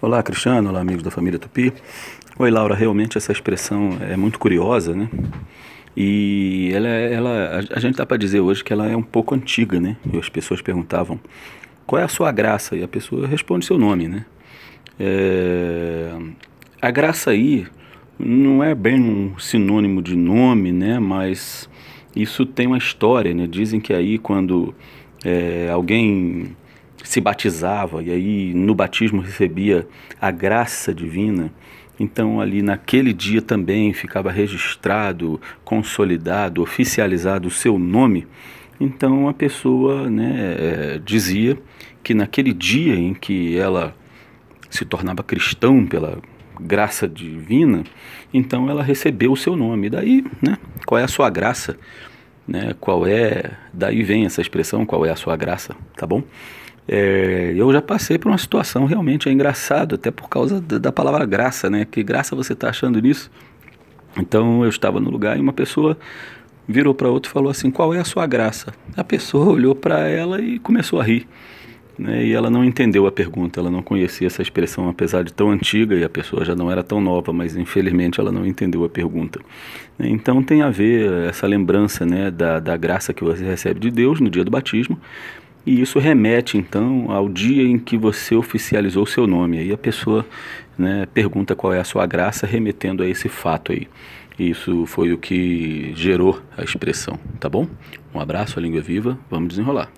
Olá, Cristiano. Olá, amigos da família Tupi. Oi, Laura. Realmente essa expressão é muito curiosa, né? E ela, ela, a gente dá para dizer hoje que ela é um pouco antiga, né? E as pessoas perguntavam qual é a sua graça? E a pessoa responde seu nome, né? É... A graça aí não é bem um sinônimo de nome, né? Mas isso tem uma história, né? Dizem que aí quando é, alguém se batizava e aí no batismo recebia a graça divina, então ali naquele dia também ficava registrado, consolidado, oficializado o seu nome. Então a pessoa né, é, dizia que naquele dia em que ela se tornava cristão pela graça divina, então ela recebeu o seu nome. Daí, né, qual é a sua graça? Né, qual é, daí vem essa expressão, qual é a sua graça, tá bom? É, eu já passei por uma situação realmente é engraçado, até por causa da, da palavra graça, né? Que graça você está achando nisso? Então eu estava no lugar e uma pessoa virou para outra e falou assim: Qual é a sua graça? A pessoa olhou para ela e começou a rir. Né? E ela não entendeu a pergunta, ela não conhecia essa expressão, apesar de tão antiga e a pessoa já não era tão nova, mas infelizmente ela não entendeu a pergunta. Então tem a ver essa lembrança né, da, da graça que você recebe de Deus no dia do batismo e isso remete então ao dia em que você oficializou seu nome. Aí a pessoa né, pergunta qual é a sua graça, remetendo a esse fato aí. Isso foi o que gerou a expressão, tá bom? Um abraço, a língua é viva, vamos desenrolar.